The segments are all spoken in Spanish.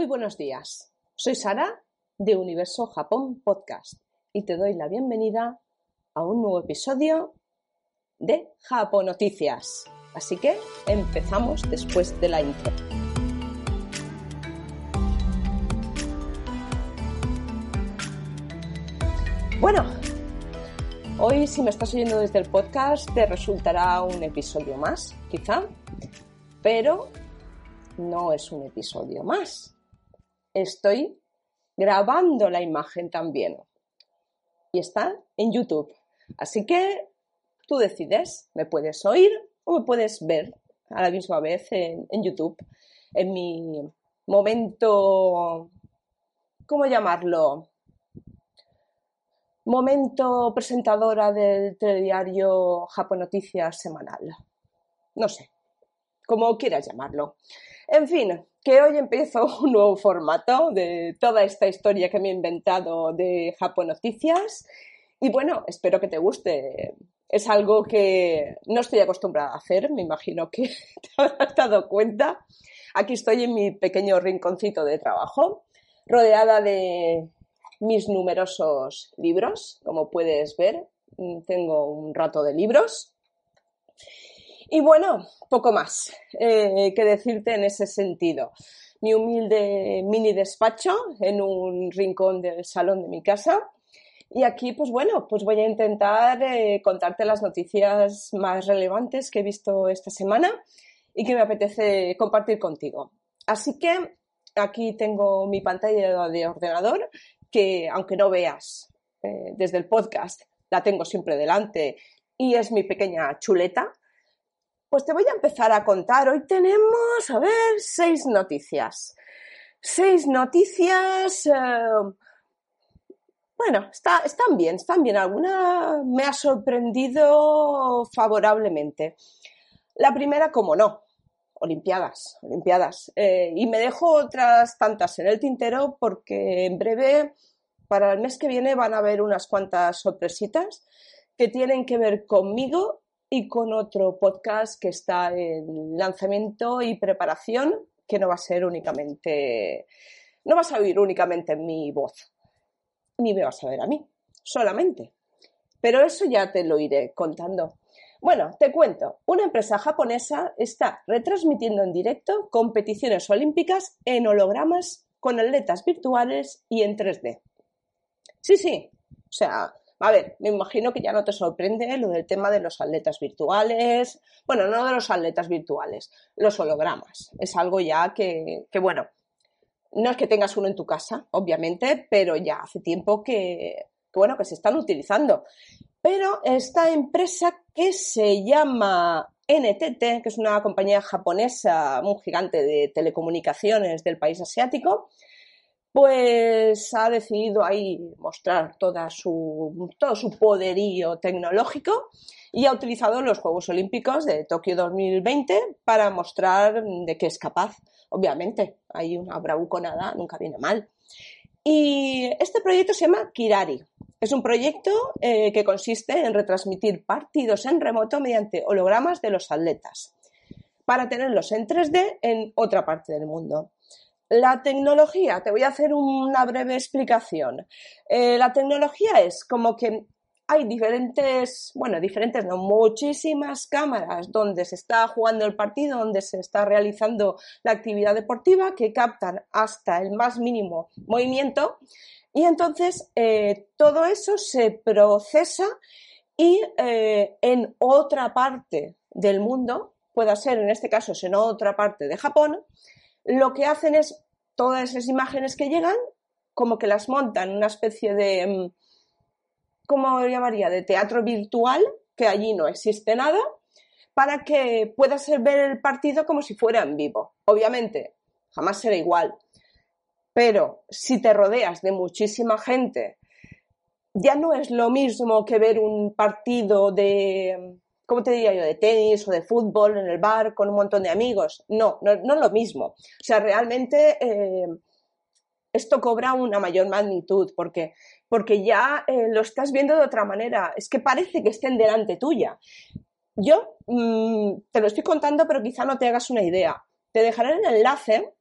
Muy buenos días. Soy Sara de Universo Japón Podcast y te doy la bienvenida a un nuevo episodio de Japón Noticias. Así que empezamos después de la intro. Bueno, hoy si me estás oyendo desde el podcast te resultará un episodio más, quizá, pero no es un episodio más. Estoy grabando la imagen también y está en YouTube. Así que tú decides, me puedes oír o me puedes ver a la misma vez en, YouTube, en mi momento, ¿cómo llamarlo? Momento presentadora del telediario Japón Noticias semanal. No sé, como quieras llamarlo. En fin, que hoy empiezo un nuevo formato de toda esta historia que me he inventado de Japón Noticias. Y bueno, espero que te guste. Es algo que no estoy acostumbrada a hacer, me imagino que te habrás dado cuenta. Aquí estoy en mi pequeño rinconcito de trabajo, rodeada de mis numerosos libros, como puedes ver. Tengo un rato de libros y bueno, poco más eh, que decirte en ese sentido. Mi humilde mini despacho en un rincón del salón de mi casa. Y aquí, pues bueno, pues voy a intentar eh, contarte las noticias más relevantes que he visto esta semana y que me apetece compartir contigo. Así que aquí tengo mi pantalla de ordenador, que aunque no veas eh, desde el podcast, la tengo siempre delante y es mi pequeña chuleta pues te voy a empezar a contar. Hoy tenemos, a ver, seis noticias. Seis noticias. Eh, bueno, están bien, están bien. Alguna me ha sorprendido favorablemente. La primera, como no, Olimpiadas, Olimpiadas. Eh, y me dejo otras tantas en el tintero porque en breve, para el mes que viene, van a haber unas cuantas sorpresitas que tienen que ver conmigo y con otro podcast que está en lanzamiento y preparación, que no va a ser únicamente, no vas a oír únicamente mi voz, ni me vas a ver a mí, solamente. Pero eso ya te lo iré contando. Bueno, te cuento, una empresa japonesa está retransmitiendo en directo competiciones olímpicas en hologramas con atletas virtuales y en 3D. Sí, sí, o sea, a ver, me imagino que ya no te sorprende lo del tema de los atletas virtuales. Bueno, no de los atletas virtuales, los hologramas. Es algo ya que, bueno, no es que tengas uno en tu casa, obviamente, pero ya hace tiempo que, bueno, que se están utilizando. Pero esta empresa que se llama NTT, que es una compañía japonesa muy gigante de telecomunicaciones del país asiático, pues ha decidido ahí mostrar toda su, todo su poderío tecnológico y ha utilizado los Juegos Olímpicos de Tokio 2020 para mostrar de qué es capaz. Obviamente, hay una bravuconada, nunca viene mal. Y este proyecto se llama Kirari. Es un proyecto eh, que consiste en retransmitir partidos en remoto mediante hologramas de los atletas para tenerlos en 3D en otra parte del mundo. La tecnología, te voy a hacer una breve explicación. Eh, la tecnología es como que hay diferentes, bueno, diferentes, no, muchísimas cámaras donde se está jugando el partido, donde se está realizando la actividad deportiva que captan hasta el más mínimo movimiento y entonces eh, todo eso se procesa y eh, en otra parte del mundo, pueda ser en este caso en otra parte de Japón, lo que hacen es todas esas imágenes que llegan, como que las montan una especie de, mm, ¿cómo llamaría?, de teatro virtual, que allí no existe nada, para que puedas ver el partido como si fuera en vivo. Obviamente, jamás será igual, pero si te rodeas de muchísima gente, ya no es lo mismo que ver un partido de, ¿cómo te diría yo?, de tenis o de fútbol en el bar con un montón de amigos. No, no, no es lo mismo. O sea, realmente eh, esto cobra una mayor magnitud porque, porque ya eh, lo estás viendo de otra manera. Es que parece que estén delante tuya. Yo mm, te lo estoy contando, pero quizá no te hagas una idea. Te dejaré el enlace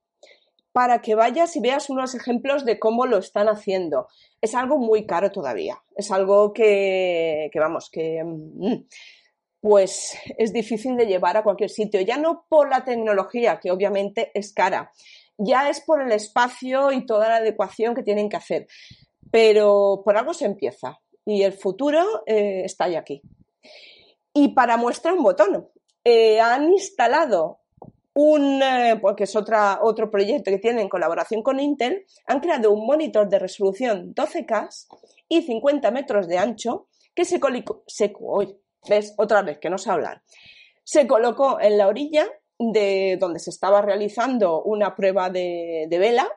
para que vayas y veas unos ejemplos de cómo lo están haciendo. Es algo muy caro todavía. Es algo que, que vamos, que mm, pues es difícil de llevar a cualquier sitio. Ya no por la tecnología, que obviamente es cara, ya es por el espacio y toda la adecuación que tienen que hacer. Pero por algo se empieza y el futuro eh, está ya aquí. Y para muestra un botón, eh, han instalado un, eh, porque es otra, otro proyecto que tienen en colaboración con Intel, han creado un monitor de resolución 12K y 50 metros de ancho que se, se ¿ves? Otra vez, que no sé hablar. Se colocó en la orilla de donde se estaba realizando una prueba de, de vela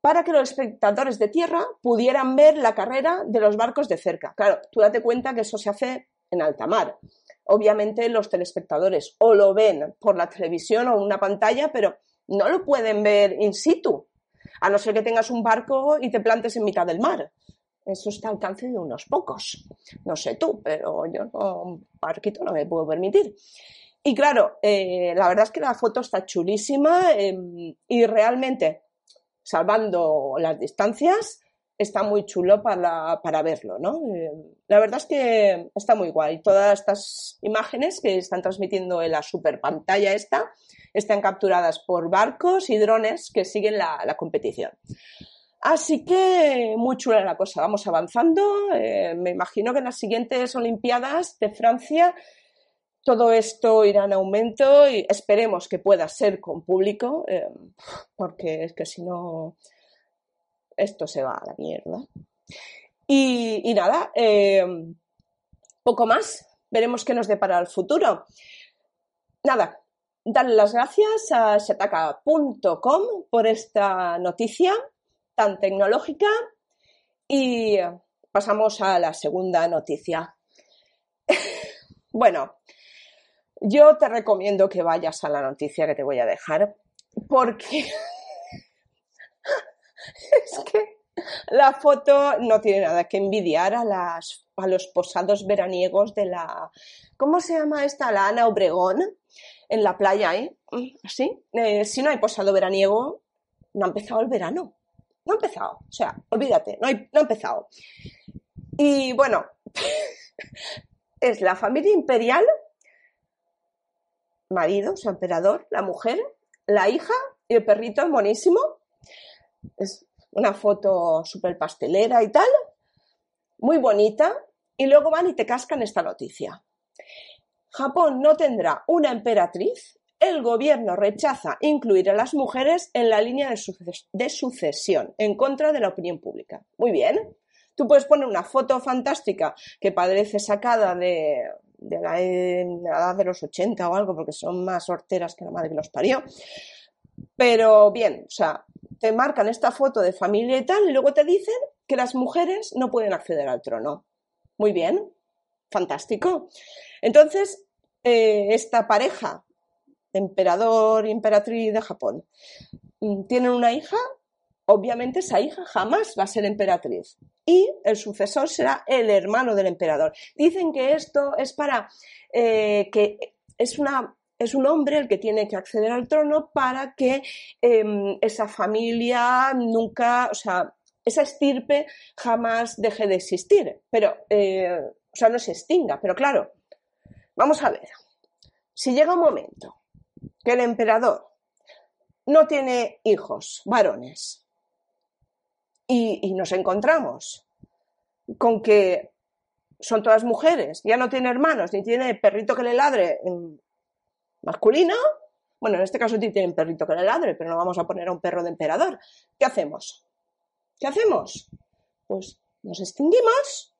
para que los espectadores de tierra pudieran ver la carrera de los barcos de cerca. Claro, tú date cuenta que eso se hace en alta mar. Obviamente los telespectadores o lo ven por la televisión o una pantalla, pero no lo pueden ver in situ, a no ser que tengas un barco y te plantes en mitad del mar. Eso está al alcance de unos pocos. No sé tú, pero yo no, un barquito no me puedo permitir. Y claro, eh, la verdad es que la foto está chulísima em, y realmente, salvando las distancias, está muy chulo para, para verlo, ¿no? Eh, la verdad es que está muy guay. Todas estas imágenes que están transmitiendo en la super pantalla esta están capturadas por barcos y drones que siguen la, la competición. Así que muy chula la cosa, vamos avanzando. Eh, me imagino que en las siguientes Olimpiadas de Francia todo esto irá en aumento y esperemos que pueda ser con público, eh, porque es que si no, esto se va a la mierda. Y, nada, eh, poco más, veremos qué nos depara el futuro. Nada, darle las gracias a shataka.com por esta noticia tan tecnológica y pasamos a la segunda noticia. bueno, yo te recomiendo que vayas a la noticia que te voy a dejar porque es que la foto no tiene nada que envidiar a, las, a los posados veraniegos de la... ¿Cómo se llama esta? La Ana Obregón, en la playa, ¿eh? ¿Sí? Eh, si no hay posado veraniego, no ha empezado el verano. No ha empezado. O sea, olvídate, no, ha empezado. Y bueno, es la familia imperial, marido, su emperador, la mujer, la hija y el perrito es monísimo. Es una foto súper pastelera y tal, muy bonita. Y luego van y te cascan esta noticia. Japón no tendrá una emperatriz el gobierno rechaza incluir a las mujeres en la línea de, sucesión en contra de la opinión pública. Muy bien. Tú puedes poner una foto fantástica que parece sacada de, la, edad de los 80 o algo, porque son más horteras que la madre que los parió. Pero bien, o sea, te marcan esta foto de familia y tal, y luego te dicen que las mujeres no pueden acceder al trono. Muy bien, fantástico. Entonces, eh, esta pareja emperador y emperatriz de Japón, mm, tienen una hija, obviamente esa hija jamás va a ser emperatriz. Y el sucesor será el hermano del emperador. Dicen que esto es para eh, que es es un hombre el que tiene que acceder al trono para que em, esa familia nunca, o sea, esa estirpe jamás deje de existir. Pero, eh, o sea, no se extinga. Pero claro, vamos a ver. Si llega un momento que el emperador no tiene hijos varones y, nos encontramos con que son todas mujeres, ya no tiene hermanos, ni tiene perrito que le ladre masculino, bueno, en este caso sí tienen perrito que le ladre, pero no vamos a poner a un perro de emperador. ¿Qué hacemos? ¿Qué hacemos? Pues nos extinguimos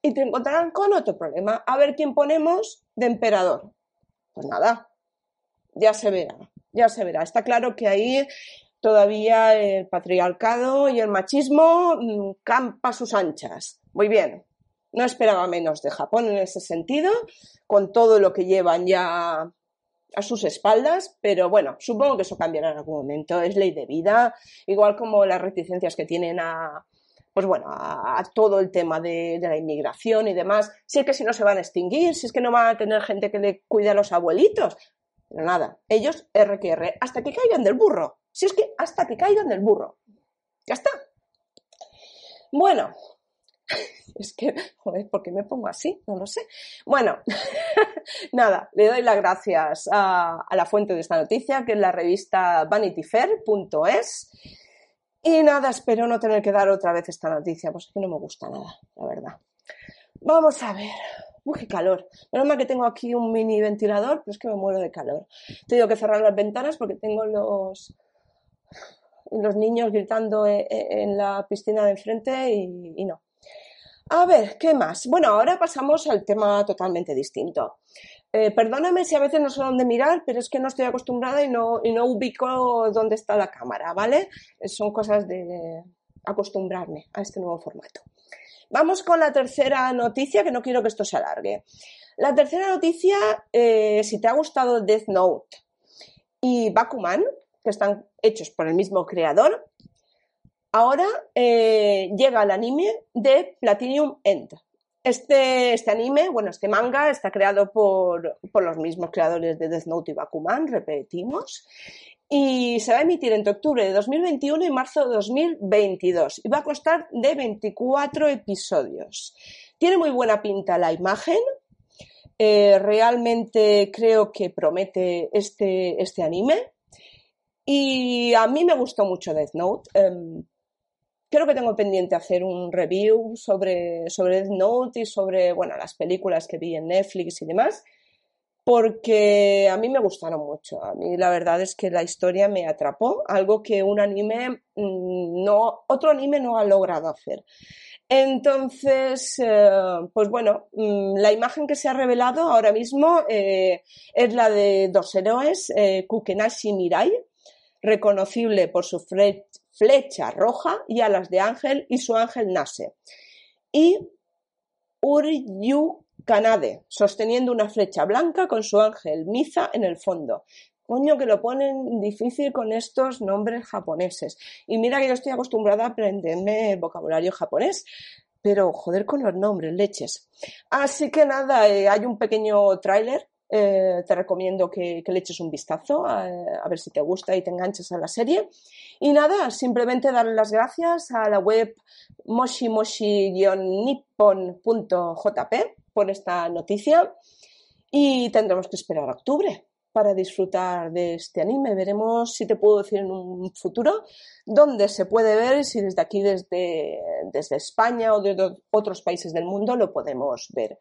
y te encontrarán con otro problema. A ver quién ponemos de emperador. Pues nada, ya se verá, ya se verá. Está claro que ahí todavía el patriarcado y el machismo mm, campa sus anchas. Muy bien, no esperaba menos de Japón en ese sentido, con todo lo que llevan ya a sus espaldas, pero bueno, supongo que eso cambiará en algún momento. Es ley de vida, igual como las reticencias que tienen a, pues bueno, a, todo el tema de, de, la inmigración y demás. Si es que si no se van a extinguir, si es que no van a tener gente que le cuide a los abuelitos, nada, ellos R que R, hasta que caigan del burro. Si es que hasta que caigan del burro. Ya está. Bueno, es que, joder, ¿por qué me pongo así? No lo sé. Bueno, nada, le doy las gracias a, la fuente de esta noticia, que es la revista vanityfair.es. Y nada, espero no tener que dar otra vez esta noticia, pues es que no me gusta nada, la verdad. Vamos a ver. Uy, qué calor. Menos mal que tengo aquí un mini ventilador, pero es que me muero de calor. Tengo que cerrar las ventanas porque tengo los, los niños gritando e, e, en, la piscina de enfrente y no. A ver, ¿qué más? Bueno, ahora pasamos al tema totalmente distinto. Eh, perdóname si a veces no sé dónde mirar, pero es que no estoy acostumbrada y no, y no ubico dónde está la cámara, ¿vale? Son cosas de acostumbrarme a este nuevo formato. Vamos con la tercera noticia, que no quiero que esto se alargue. La tercera noticia, eh, si te ha gustado Death Note y Bakuman, que están hechos por el mismo creador, Ahora eh, llega el anime de Platinum End. Este, este, anime, bueno, este manga está creado por, los mismos creadores de Death Note y Bakuman, repetimos, y se va a emitir entre octubre de 2021 y marzo de 2022 y va a costar de 24 episodios. Tiene muy buena pinta la imagen, eh, realmente creo que promete este, este anime y a mí me gustó mucho Death Note. Em, creo que tengo pendiente hacer un review sobre, sobre Death Note y sobre, bueno, las películas que vi en Netflix y demás, porque a mí me gustaron mucho. A mí la verdad es que la historia me atrapó, algo que un anime mm, no, otro anime no ha logrado hacer. Entonces, eh, pues bueno, mm, la imagen que se ha revelado ahora mismo eh, es la de dos héroes, eh, Kukenashi Mirai, reconocible por su, flecha roja y alas de ángel y su ángel Nase. Y Uryu Kanade, sosteniendo una flecha blanca con su ángel Miza en el fondo. Coño, que lo ponen difícil con estos nombres japoneses. Y mira que yo estoy acostumbrada a aprenderme vocabulario japonés, pero joder con los nombres, leches. Así que nada, eh, hay un pequeño tráiler eh, te recomiendo que, le eches un vistazo a, ver si te gusta y te enganches a la serie. Y nada, simplemente darle las gracias a la web moshimoshi-nippon.jp por esta noticia y tendremos que esperar a octubre para disfrutar de este anime. Veremos si te puedo decir en un futuro dónde se puede ver, si desde aquí, desde, desde España o de otros países del mundo lo podemos ver.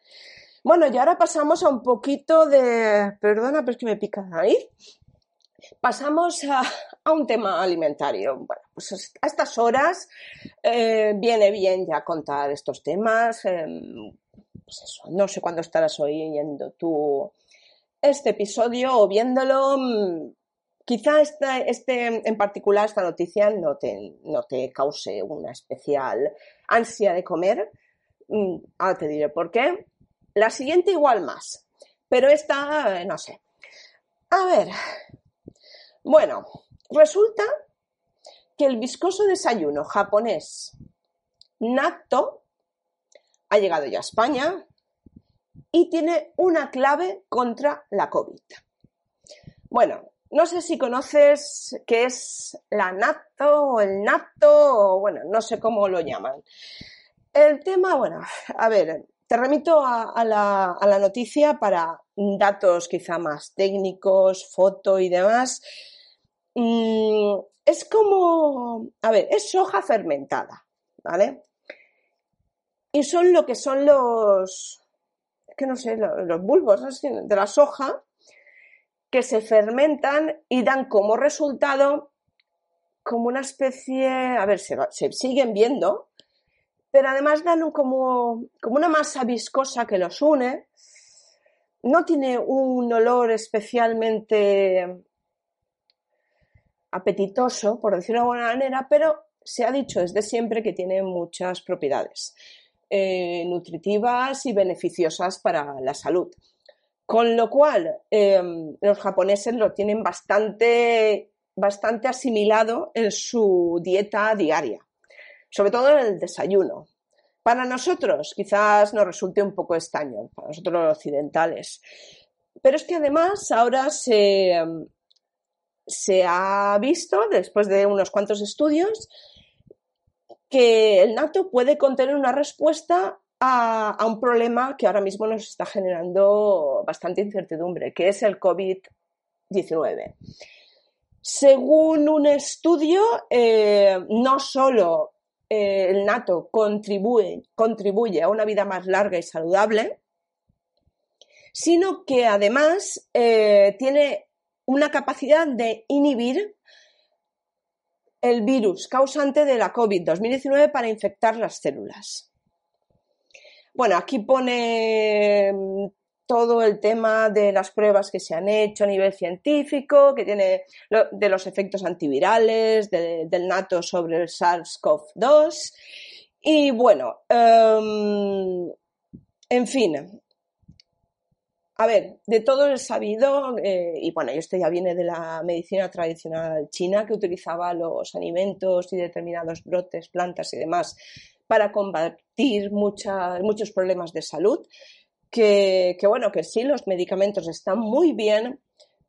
Bueno, y ahora pasamos a un poquito de. Perdona, pero es que me pica ahí. Pasamos a, un tema alimentario. Bueno, pues a estas horas eh, viene bien ya contar estos temas. Em, pues eso, no sé cuándo estarás oyendo tú este episodio o viéndolo. Mm, quizá este, este, en particular, esta noticia no te, no te cause una especial ansia de comer. Mm, ahora te diré por qué. La siguiente igual más, pero esta, eh, no sé. A ver, bueno, resulta que el viscoso desayuno japonés natto ha llegado ya a España y tiene una clave contra la COVID. Bueno, no sé si conoces qué es la natto o el natto o bueno, no sé cómo lo llaman. El tema, bueno, a ver, te remito a, la, noticia para datos quizá más técnicos, foto y demás. Mm, es como, a ver, es soja fermentada, ¿vale? Y son lo que son los, que no sé, los, bulbos de la soja que se fermentan y dan como resultado como una especie, a ver, se, siguen viendo, pero además dan como, como una masa viscosa que los une. No tiene un olor especialmente apetitoso, por decirlo de alguna manera, pero se ha dicho desde siempre que tiene muchas propiedades eh, nutritivas y beneficiosas para la salud. Con lo cual, em, los japoneses lo tienen bastante, bastante asimilado en su dieta diaria sobre todo en el desayuno. Para nosotros quizás nos resulte un poco extraño, para nosotros los occidentales. Pero es que además ahora se, se ha visto, después de unos cuantos estudios, que el nato puede contener una respuesta a, un problema que ahora mismo nos está generando bastante incertidumbre, que es el COVID-19. Según un estudio, eh, no solo eh, el nato contribuye, a una vida más larga y saludable, sino que además eh, tiene una capacidad de inhibir el virus causante de la COVID-2019 para infectar las células. Bueno, aquí pone mm, todo el tema de las pruebas que se han hecho a nivel científico, que tiene de los efectos antivirales, del nato sobre el SARS-CoV-2. Y bueno, em, en fin, a ver, de todo el sabido, eh, y bueno, esto ya viene de la medicina tradicional china, que utilizaba los alimentos y determinados brotes, plantas y demás para combatir muchos problemas de salud, que, bueno, que sí, los medicamentos están muy bien,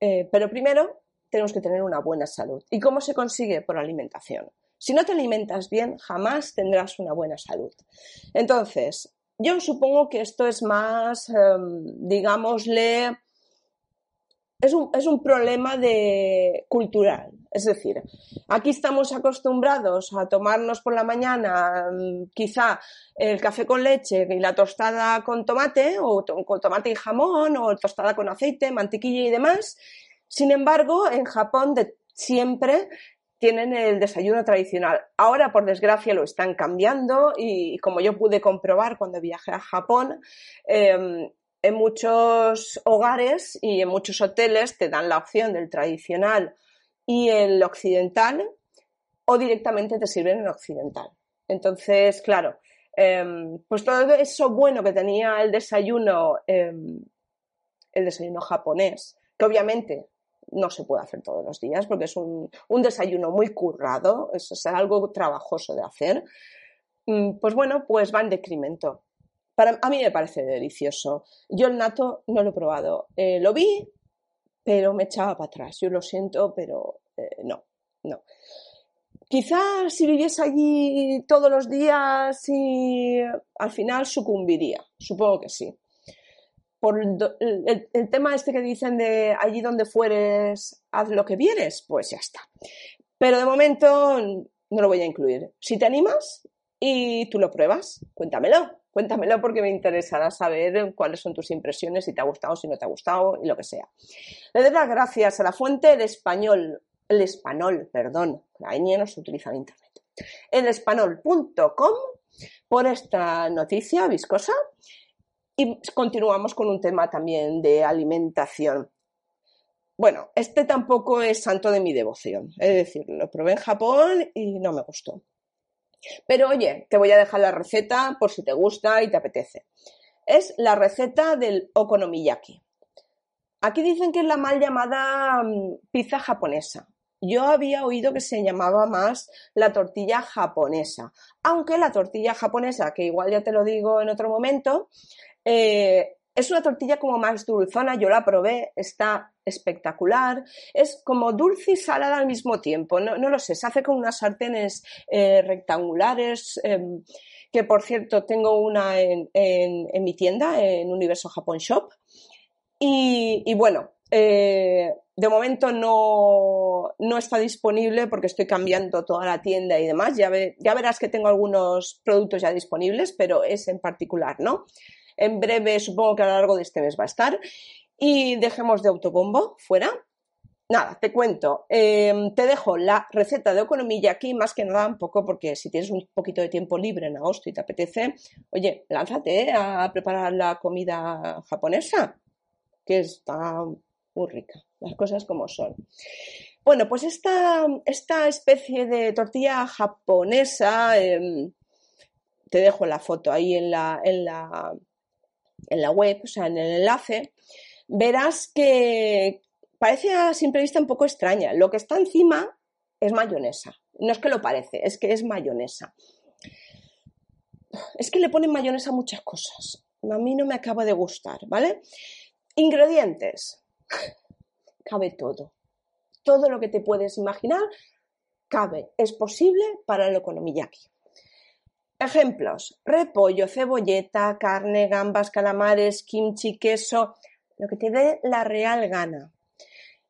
eh, pero primero tenemos que tener una buena salud. ¿Y cómo se consigue? Por alimentación. Si no te alimentas bien, jamás tendrás una buena salud. Entonces, yo supongo que esto es más, em, digámosle, es un, es un, problema de cultural. Es decir, aquí estamos acostumbrados a tomarnos por la mañana em, quizá el café con leche y la tostada con tomate, o con tomate y jamón, o tostada con aceite, mantequilla y demás. Sin embargo, en Japón siempre tienen el desayuno tradicional. Ahora, por desgracia, lo están cambiando y como yo pude comprobar cuando viajé a Japón, em, en muchos hogares y en muchos hoteles te dan la opción del tradicional y el occidental o directamente te sirven el occidental. Entonces, claro, em, pues todo eso bueno que tenía el desayuno, em, el desayuno japonés, que obviamente no se puede hacer todos los días porque es un, desayuno muy currado, es, algo trabajoso de hacer. Mm, pues bueno, pues va en decremento. Para, a mí me parece delicioso. Yo el nato no lo he probado. Eh, lo vi, pero me echaba para atrás. Yo lo siento, pero eh, no, no. Quizás si viviese allí todos los días y al final sucumbiría. Supongo que sí por el, tema este que dicen de allí donde fueres, haz lo que vienes, pues ya está. Pero de momento no lo voy a incluir. Si te animas y tú lo pruebas, cuéntamelo. Cuéntamelo porque me interesará saber cuáles son tus impresiones, si te ha gustado, si no te ha gustado y lo que sea. Le doy las gracias a la fuente El Español, el Español, perdón, la ñ no se utiliza en Internet, el español.com por esta noticia viscosa y continuamos con un tema también de alimentación. Bueno, este tampoco es santo de mi devoción, es decir, lo probé en Japón y no me gustó. Pero oye, te voy a dejar la receta por si te gusta y te apetece. Es la receta del okonomiyaki. Aquí dicen que es la mal llamada mm, pizza japonesa. Yo había oído que se llamaba más la tortilla japonesa, aunque la tortilla japonesa, que igual ya te lo digo en otro momento, eh, es una tortilla como más dulzona, yo la probé, está espectacular. Es como dulce y salada al mismo tiempo. No, lo sé, se hace con unas sartenes eh, rectangulares, em, que por cierto tengo una en, mi tienda, en Universo Japón Shop. Y, bueno, eh, de momento no, no, está disponible porque estoy cambiando toda la tienda y demás. Ya verás que tengo algunos productos ya disponibles, pero es en particular, ¿no? En breve, supongo que a lo largo de este mes va a estar. Y dejemos de autobombo fuera. Nada, te cuento. Em, te dejo la receta de economía aquí, más que nada un poco porque si tienes un poquito de tiempo libre en agosto y te apetece, oye, lánzate a preparar la comida japonesa, que está muy rica, las cosas como son. Bueno, pues esta, esta especie de tortilla japonesa, em, te dejo la foto ahí en la, en la, en la web, o sea, en el enlace, verás que parece a simple vista un poco extraña. Lo que está encima es mayonesa. No es que lo parece, es que es mayonesa. Es que le ponen mayonesa a muchas cosas. A mí no me acaba de gustar, ¿vale? Ingredientes. Cabe todo. todo lo que te puedes imaginar cabe, es posible para el okonomiyaki. Ejemplos: repollo, cebolleta, carne, gambas, calamares, kimchi, queso, lo que te dé la real gana.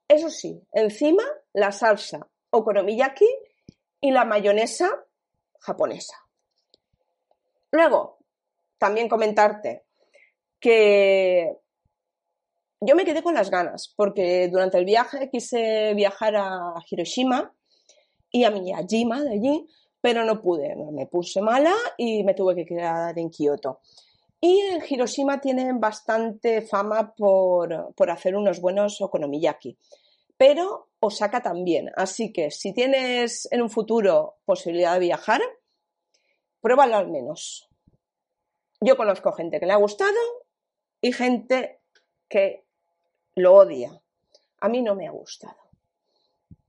Eso sí, encima la salsa okonomiyaki y la mayonesa japonesa. Luego, también comentarte que yo me quedé con las ganas, porque durante el viaje quise viajar a Hiroshima y a Miyajima de allí, pero no pude. Me puse mala y me tuve que quedar en Kioto. Y en Hiroshima tienen bastante fama por, por hacer unos buenos okonomiyaki. Pero Osaka también. Así que si tienes en un futuro posibilidad de viajar, pruébalo al menos. Yo conozco gente que le ha gustado y gente que lo odia. A mí no me ha gustado.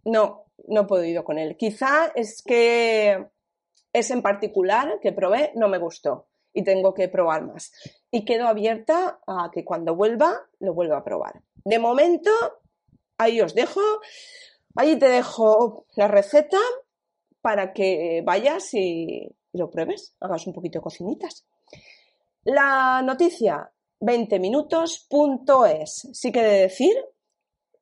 No, no he podido con él. Quizá es que es en particular que probé no me gustó y tengo que probar más. Y quedo abierta a que cuando vuelva lo vuelva a probar. De momento, ahí os dejo. Ahí te dejo la receta para que vayas y lo pruebes, hagas un poquito de cocinitas. La noticia 20 minutos.es sí que de decir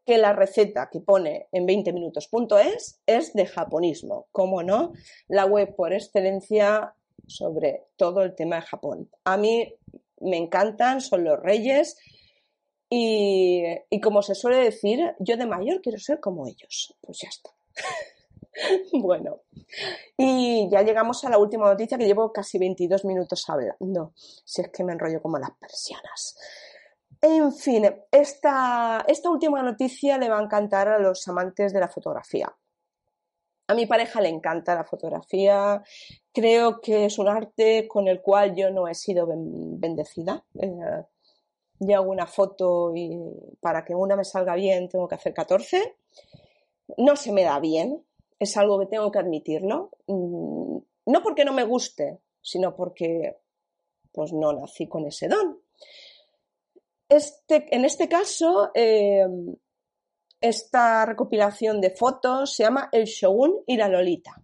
que la receta que pone en 20 minutos.es es de japonismo, como no, la web por excelencia sobre todo el tema de Japón. A mí me encantan, son los reyes y, y como se suele decir, yo de mayor quiero ser como ellos. Pues ya está. bueno, y ya llegamos a la última noticia que llevo casi 22 minutos hablando. Si es que me enrollo como las persianas. En fin, esta, última noticia le va a encantar a los amantes de la fotografía. A mi pareja le encanta la fotografía, creo que es un arte con el cual yo no he sido bendecida. Eh, yo hago una foto y para que una me salga bien tengo que hacer 14. No se me da bien, es algo que tengo que admitirlo. Mm, no porque no me guste, sino porque pues no nací con ese don. Este, en este caso, eh, esta recopilación de fotos se llama El Shogun y la Lolita.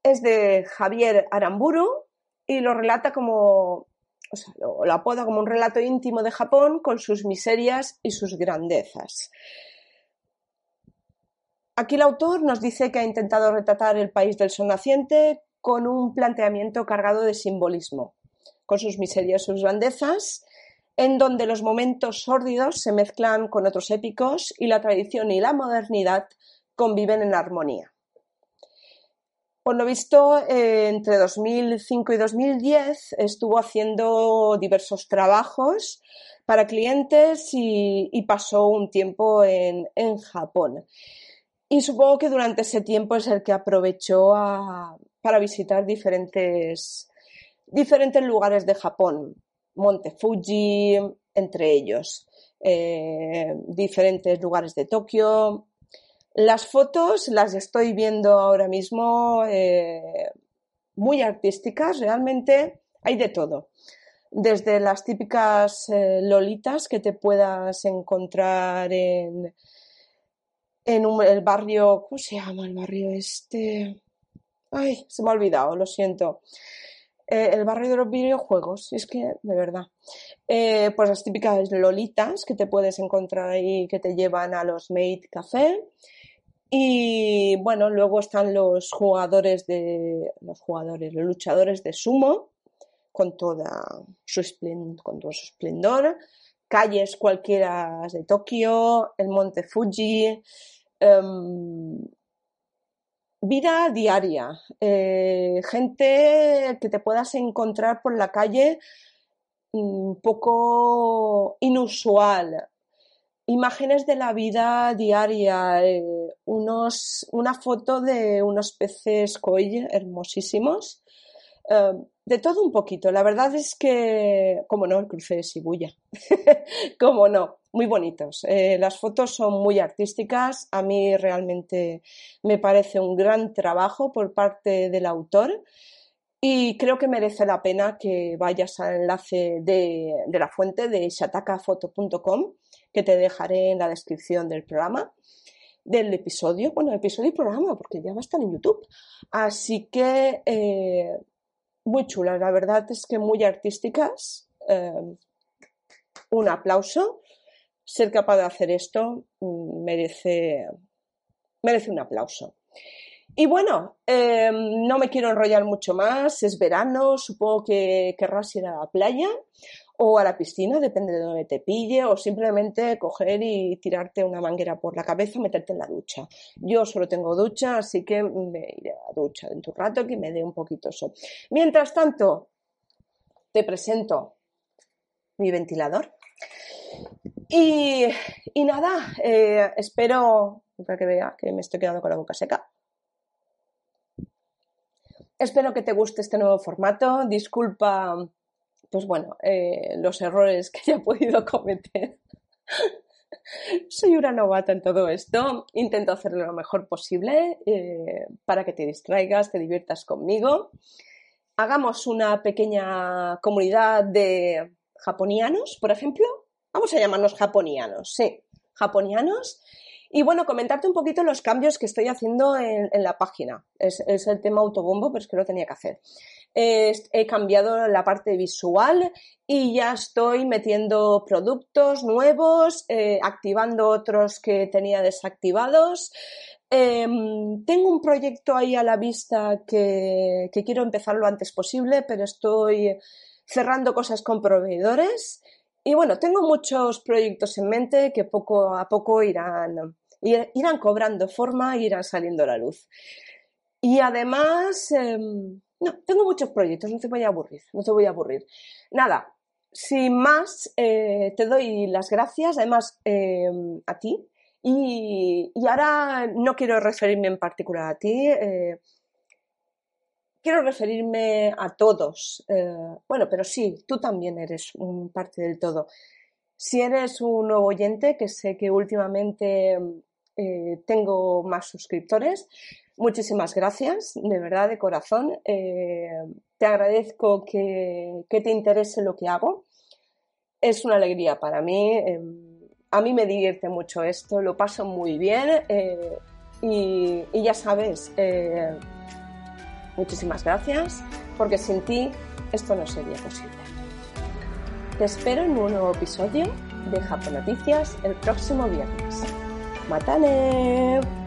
Es de Javier Aramburu y lo relata como, o sea, lo apoda como un relato íntimo de Japón con sus miserias y sus grandezas. Aquí el autor nos dice que ha intentado retratar el país del sol naciente con un planteamiento cargado de simbolismo, con sus miserias y sus grandezas, en donde los momentos sórdidos se mezclan con otros épicos y la tradición y la modernidad conviven en armonía. Por lo visto, eh, entre 2005 y 2010 estuvo haciendo diversos trabajos para clientes y, pasó un tiempo en Japón. Y supongo que durante ese tiempo es el que aprovechó para visitar diferentes, diferentes lugares de Japón. Monte Fuji, entre ellos. Eh, diferentes lugares de Tokio. Las fotos las estoy viendo ahora mismo eh, muy artísticas, realmente hay de todo. Desde las típicas eh, lolitas que te puedas encontrar en, en el barrio, ¿cómo se llama el barrio este? Ay, se me ha olvidado, lo siento. Eh, el barrio de los videojuegos, es que, de verdad. Eh, pues las típicas lolitas que te puedes encontrar ahí que te llevan a los Made Café. Y bueno, luego están los jugadores de. los jugadores, los luchadores de sumo, con toda su con todo su esplendor calles cualquiera de Tokio, el monte Fuji, em, vida diaria, eh, gente que te puedas encontrar por la calle un mm, poco inusual, imágenes de la vida diaria, eh, unos, una foto de unos peces koi hermosísimos, em, de todo un poquito. La verdad es que, como no, el cruce de Shibuya. como no, muy bonitos. Eh, las fotos son muy artísticas. A mí realmente me parece un gran trabajo por parte del autor. Y creo que merece la pena que vayas al enlace de, de la fuente de shatakafoto.com, que te dejaré en la descripción del programa del episodio, bueno, episodio y programa, porque ya va a estar en YouTube. Así que eh, muy chulas, la verdad es que muy artísticas. Eh, un aplauso. Ser capaz de hacer esto mm, merece, merece un aplauso. Y bueno, em, no me quiero enrollar mucho más, es verano, supongo que querrás ir a la playa o a la piscina, depende de dónde te pille, o simplemente coger y tirarte una manguera por la cabeza y meterte en la ducha. Yo solo tengo ducha, así que me iré a la ducha dentro de un rato que me dé un poquito eso. Mientras tanto, te presento mi ventilador. Y, nada, eh, espero para que vea que me estoy quedando con la boca seca. Espero que te guste este nuevo formato. Disculpa, pues bueno, eh, los errores que haya podido cometer. Soy una novata en todo esto. Intento hacerlo lo mejor posible eh, para que te distraigas, te diviertas conmigo. Hagamos una pequeña comunidad de japonianos, por ejemplo. Vamos a llamarnos japonianos, sí, japonianos y bueno, comentarte un poquito los cambios que estoy haciendo en, la página. Es, el tema autobombo, pero es que lo tenía que hacer. He cambiado la parte visual y ya estoy metiendo productos nuevos, eh, activando otros que tenía desactivados. Em, tengo un proyecto ahí a la vista que, quiero empezar lo antes posible, pero estoy cerrando cosas con proveedores. Y bueno, tengo muchos proyectos en mente que poco a poco irán, irán cobrando forma e irán saliendo a la luz. Y además, em, no, tengo muchos proyectos, no te voy a aburrir, no te voy a aburrir. Nada, sin más, eh, te doy las gracias, además, em, a ti. Y, ahora no quiero referirme en particular a ti, eh, quiero referirme a todos. Eh, bueno, pero sí, tú también eres parte del todo. Si eres un nuevo oyente, que sé que últimamente eh, tengo más suscriptores. Muchísimas gracias, de verdad, de corazón. Eh, te agradezco que, te interese lo que hago. Es una alegría para mí. Em, a mí me divierte mucho esto, lo paso muy bien. Eh, y, ya sabes, eh, muchísimas gracias, porque sin ti esto no sería posible. Te espero en un nuevo episodio de Japón Noticias el próximo viernes. ¡Matane!